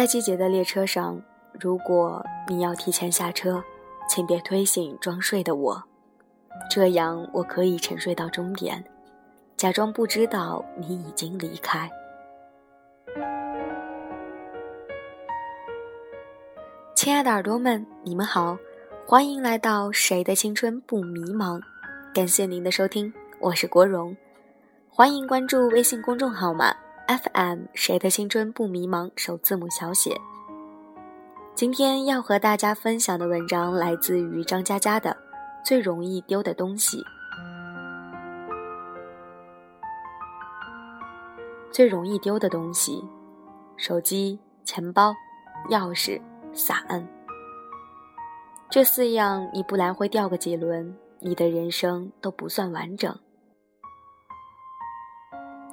在季节的列车上，如果你要提前下车，请别推醒装睡的我，这样我可以沉睡到终点，假装不知道你已经离开。亲爱的耳朵们，你们好，欢迎来到《谁的青春不迷茫》，感谢您的收听，我是国荣，欢迎关注微信公众号码 FM《谁的青春不迷茫》首字母小写。今天要和大家分享的文章来自于张嘉佳的《最容易丢的东西》，最容易丢的东西：手机、钱包、钥匙。伞，这四样你不来回掉个几轮，你的人生都不算完整。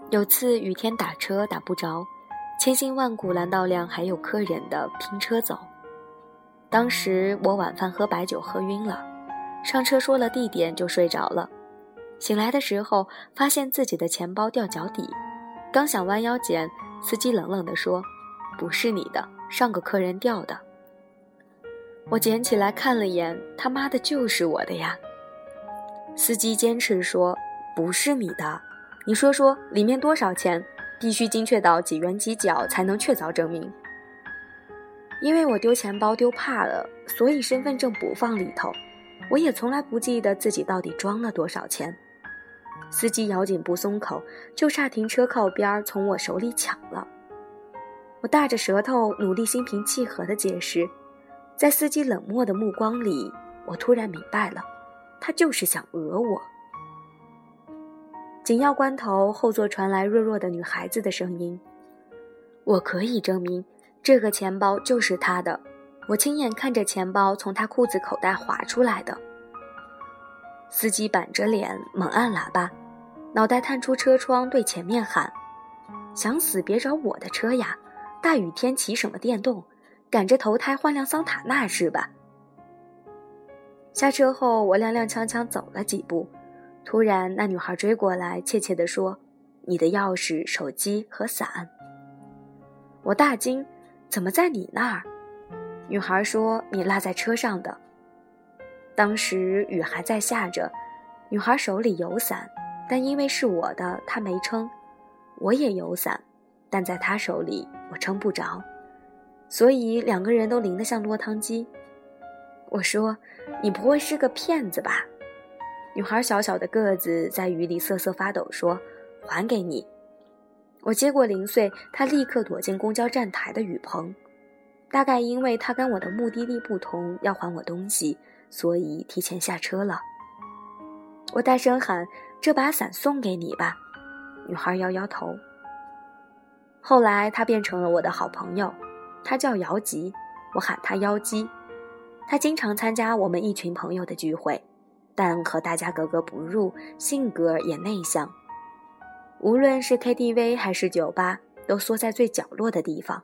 有次雨天打车打不着，千辛万苦拦到辆还有客人的拼车走。当时我晚饭喝白酒喝晕了，上车说了地点就睡着了。醒来的时候发现自己的钱包掉脚底，刚想弯腰捡，司机冷冷地说：“不是你的，上个客人掉的。”我捡起来看了眼，他妈的，就是我的呀！司机坚持说不是你的，你说说里面多少钱？必须精确到几元几角才能确凿证明。因为我丢钱包丢怕了，所以身份证不放里头。我也从来不记得自己到底装了多少钱。司机咬紧不松口，就差停车靠边从我手里抢了。我大着舌头，努力心平气和地解释。在司机冷漠的目光里，我突然明白了，他就是想讹我。紧要关头，后座传来弱弱的女孩子的声音：“我可以证明，这个钱包就是他的，我亲眼看着钱包从他裤子口袋滑出来的。”司机板着脸猛按喇叭，脑袋探出车窗对前面喊：“想死别找我的车呀！大雨天骑什么电动？”赶着投胎换辆桑塔纳是吧？下车后，我踉踉跄跄走了几步，突然那女孩追过来，怯怯地说：“你的钥匙、手机和伞。”我大惊：“怎么在你那儿？”女孩说：“你落在车上的。”当时雨还在下着，女孩手里有伞，但因为是我的，她没撑。我也有伞，但在她手里，我撑不着。所以两个人都淋得像落汤鸡。我说：“你不会是个骗子吧？”女孩小小的个子在雨里瑟瑟发抖，说：“还给你。”我接过零碎，她立刻躲进公交站台的雨棚。大概因为她跟我的目的地不同，要还我东西，所以提前下车了。我大声喊：“这把伞送给你吧！”女孩摇摇头。后来她变成了我的好朋友。他叫姚吉，我喊他妖姬。他经常参加我们一群朋友的聚会，但和大家格格不入，性格也内向。无论是 KTV 还是酒吧，都缩在最角落的地方，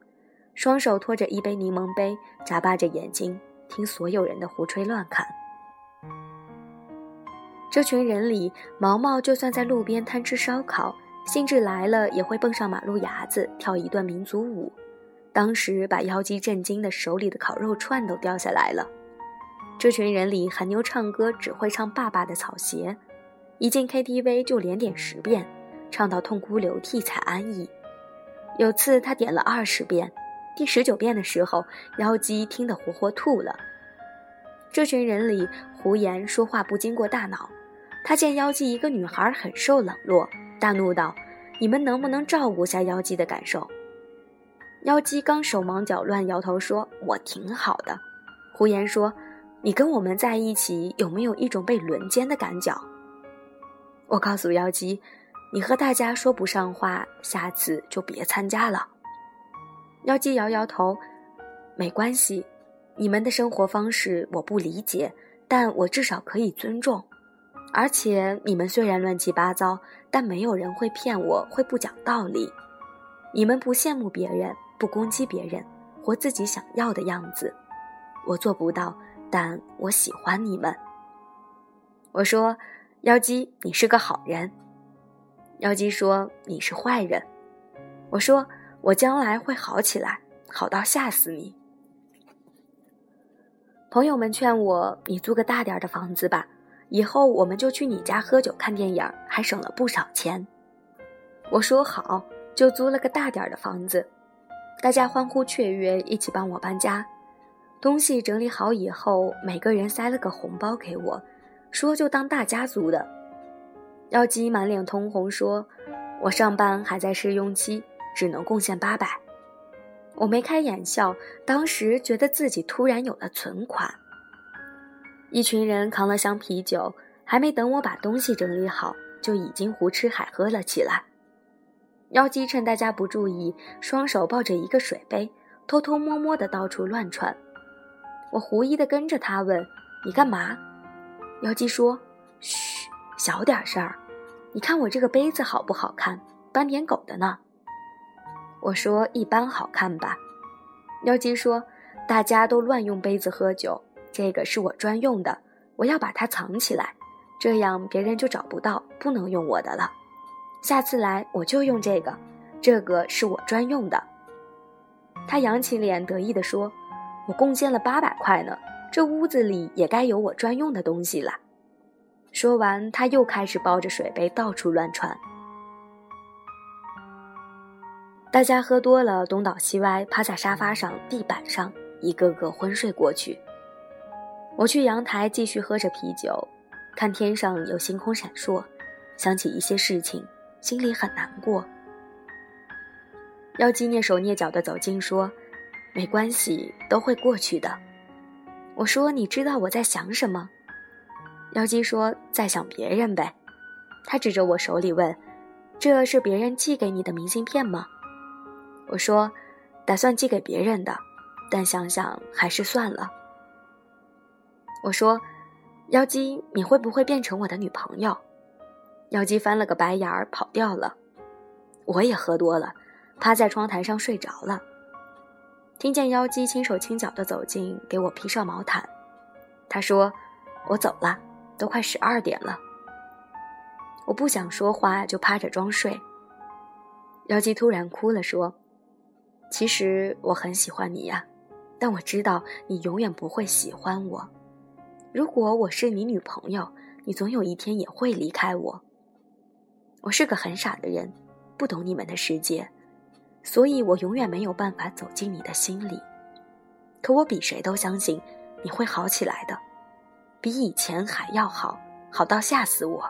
双手托着一杯柠檬杯，眨巴着眼睛听所有人的胡吹乱侃。这群人里，毛毛就算在路边贪吃烧烤，兴致来了也会蹦上马路牙子跳一段民族舞。当时把妖姬震惊的，手里的烤肉串都掉下来了。这群人里，韩妞唱歌只会唱《爸爸的草鞋》，一进 KTV 就连点十遍，唱到痛哭流涕才安逸。有次他点了二十遍，第十九遍的时候，妖姬听得活活吐了。这群人里，胡言说话不经过大脑，他见妖姬一个女孩很受冷落，大怒道：“你们能不能照顾下妖姬的感受？”妖姬刚手忙脚乱，摇头说：“我挺好的。”胡言说：“你跟我们在一起，有没有一种被轮奸的感觉？”我告诉妖姬：“你和大家说不上话，下次就别参加了。”妖姬摇摇头：“没关系，你们的生活方式我不理解，但我至少可以尊重。而且你们虽然乱七八糟，但没有人会骗我，会不讲道理。你们不羡慕别人。”不攻击别人，活自己想要的样子，我做不到，但我喜欢你们。我说：“妖姬，你是个好人。”妖姬说：“你是坏人。”我说：“我将来会好起来，好到吓死你。朋友们劝我，你租个大点的房子吧，以后我们就去你家喝酒看电影，还省了不少钱。我说好，就租了个大点的房子，大家欢呼雀跃，一起帮我搬家。东西整理好以后，每个人塞了个红包给我，说就当大家族的。妖姬满脸通红，说：“我上班还在试用期，只能贡献八百。”我眉开眼笑，当时觉得自己突然有了存款。一群人扛了箱啤酒，还没等我把东西整理好，就已经胡吃海喝了起来。妖姬趁大家不注意，双手抱着一个水杯，偷偷摸摸的到处乱窜。我狐疑的跟着他问：“你干嘛？”妖姬说：“嘘，小点声儿。你看我这个杯子好不好看？斑点狗的呢。”我说：“一般好看吧。”妖姬说：“大家都乱用杯子喝酒，这个是我专用的，我要把它藏起来，这样别人就找不到，不能用我的了。下次来我就用这个，这个是我专用的。”他扬起脸得意地说。我贡献了八百块呢，这屋子里也该有我专用的东西了。说完，他又开始抱着水杯到处乱窜。大家喝多了，东倒西歪，趴在沙发上、地板上，一个个昏睡过去。我去阳台继续喝着啤酒，看天上有星空闪烁，想起一些事情，心里很难过。妖姬蹑手蹑脚地走近说。没关系，都会过去的。我说：“你知道我在想什么？”妖姬说：“在想别人呗。”他指着我手里问：“这是别人寄给你的明信片吗？”我说：“打算寄给别人的，但想想还是算了。”我说：“妖姬，你会不会变成我的女朋友？”妖姬翻了个白眼儿，跑掉了。我也喝多了，趴在窗台上睡着了。听见妖姬轻手轻脚地走近，给我披上毛毯。他说：“我走了，都快十二点了。”我不想说话，就趴着装睡。妖姬突然哭了，说：“其实我很喜欢你呀，但我知道你永远不会喜欢我。如果我是你女朋友，你总有一天也会离开我。我是个很傻的人，不懂你们的世界。”所以我永远没有办法走进你的心里，可我比谁都相信你会好起来的，比以前还要好，好到吓死我。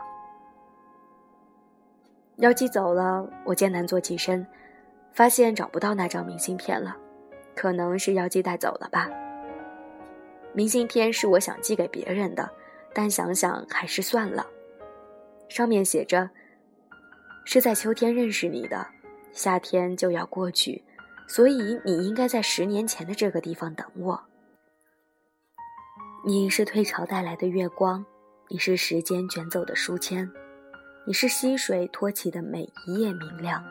妖姬走了，我艰难坐起身，发现找不到那张明信片了，可能是妖姬带走了吧。明信片是我想寄给别人的，但想想还是算了。上面写着：“是在秋天认识你的。”夏天就要过去，所以你应该在十年前的这个地方等我。你是退潮带来的月光，你是时间卷走的书签，你是溪水托起的每一页明亮。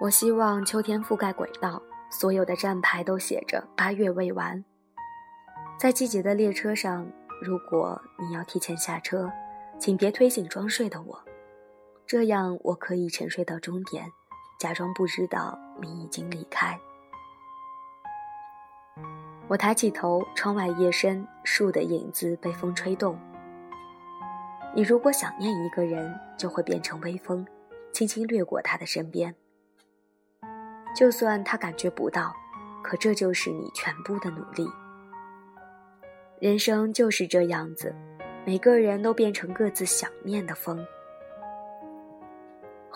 我希望秋天覆盖轨道，所有的站牌都写着“八月未完”。在季节的列车上，如果你要提前下车，请别推醒装睡的我。这样，我可以沉睡到终点，假装不知道你已经离开。我抬起头，窗外夜深，树的影子被风吹动。你如果想念一个人，就会变成微风，轻轻掠过他的身边。就算他感觉不到，可这就是你全部的努力。人生就是这样子，每个人都变成各自想念的风。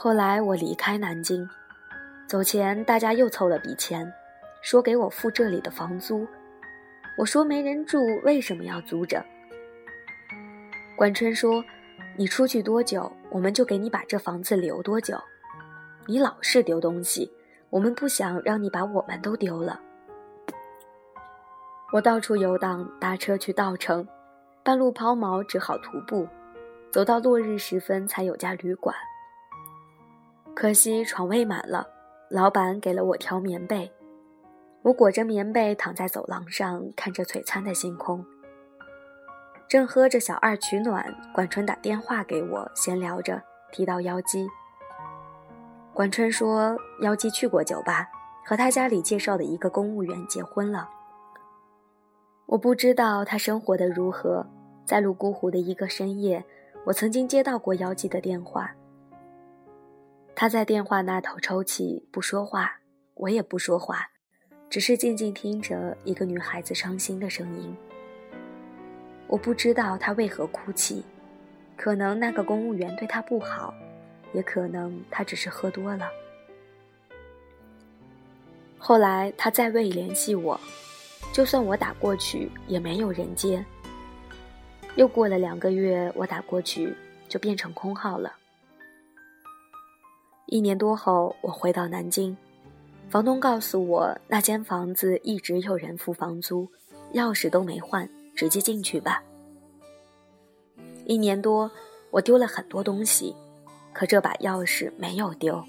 后来我离开南京，走前大家又凑了笔钱，说给我付这里的房租。我说没人住，为什么要租着？管春说：“你出去多久，我们就给你把这房子留多久。你老是丢东西，我们不想让你把我们都丢了。”我到处游荡，搭车去稻城，半路抛锚，只好徒步，走到落日时分才有家旅馆。可惜床位满了，老板给了我条棉被，我裹着棉被躺在走廊上，看着璀璨的星空。正喝着小二取暖，管春打电话给我，闲聊着提到妖姬。管春说妖姬去过酒吧，和他家里介绍的一个公务员结婚了。我不知道他生活的如何，在泸沽湖的一个深夜，我曾经接到过妖姬的电话。他在电话那头抽泣，不说话，我也不说话，只是静静听着一个女孩子伤心的声音。我不知道她为何哭泣，可能那个公务员对她不好，也可能她只是喝多了。后来他再未联系我，就算我打过去也没有人接。又过了两个月，我打过去就变成空号了。一年多后，我回到南京，房东告诉我，那间房子一直有人付房租，钥匙都没换，直接进去吧。一年多，我丢了很多东西，可这把钥匙没有丢。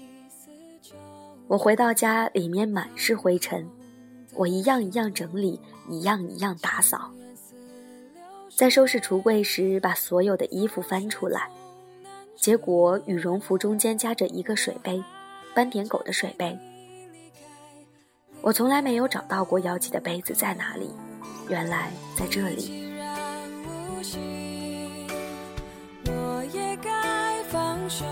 我回到家，里面满是灰尘，我一样一样整理，一样一样打扫。在收拾橱柜时，把所有的衣服翻出来。结果羽绒服中间夹着一个水杯，斑点狗的水杯。我从来没有找到过妖姬的杯子在哪里，原来在这里。我也该放手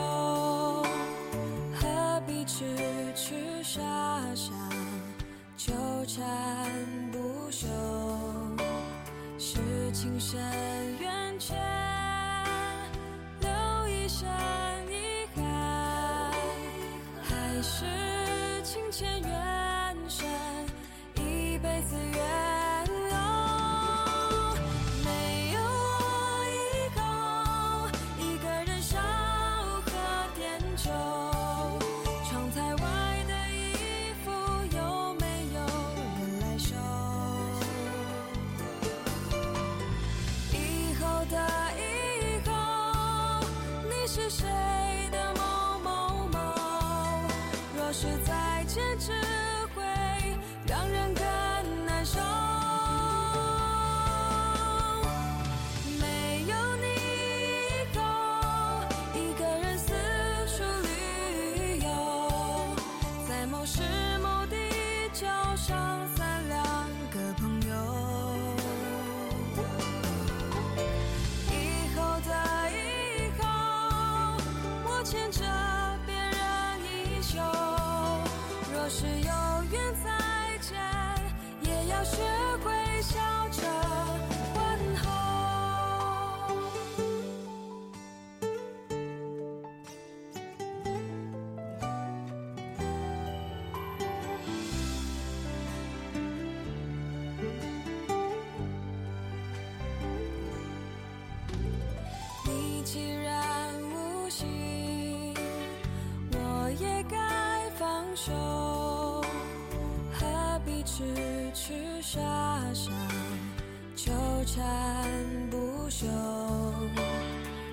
旧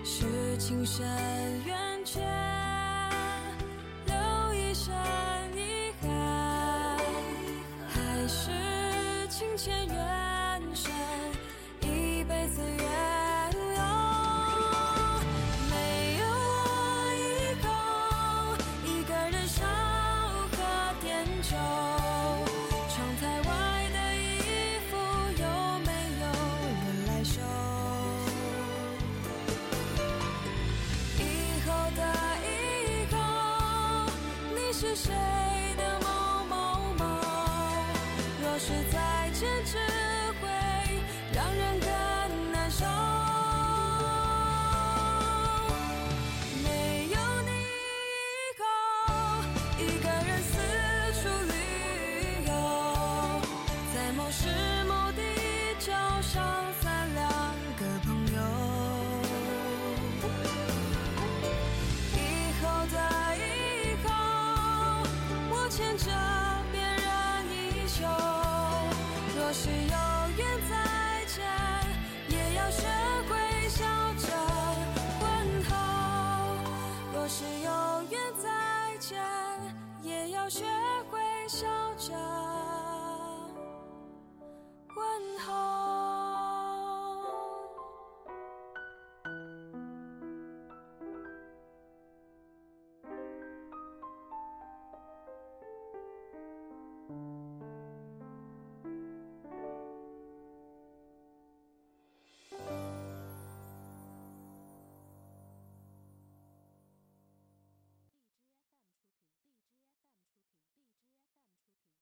是青山远，却留一身。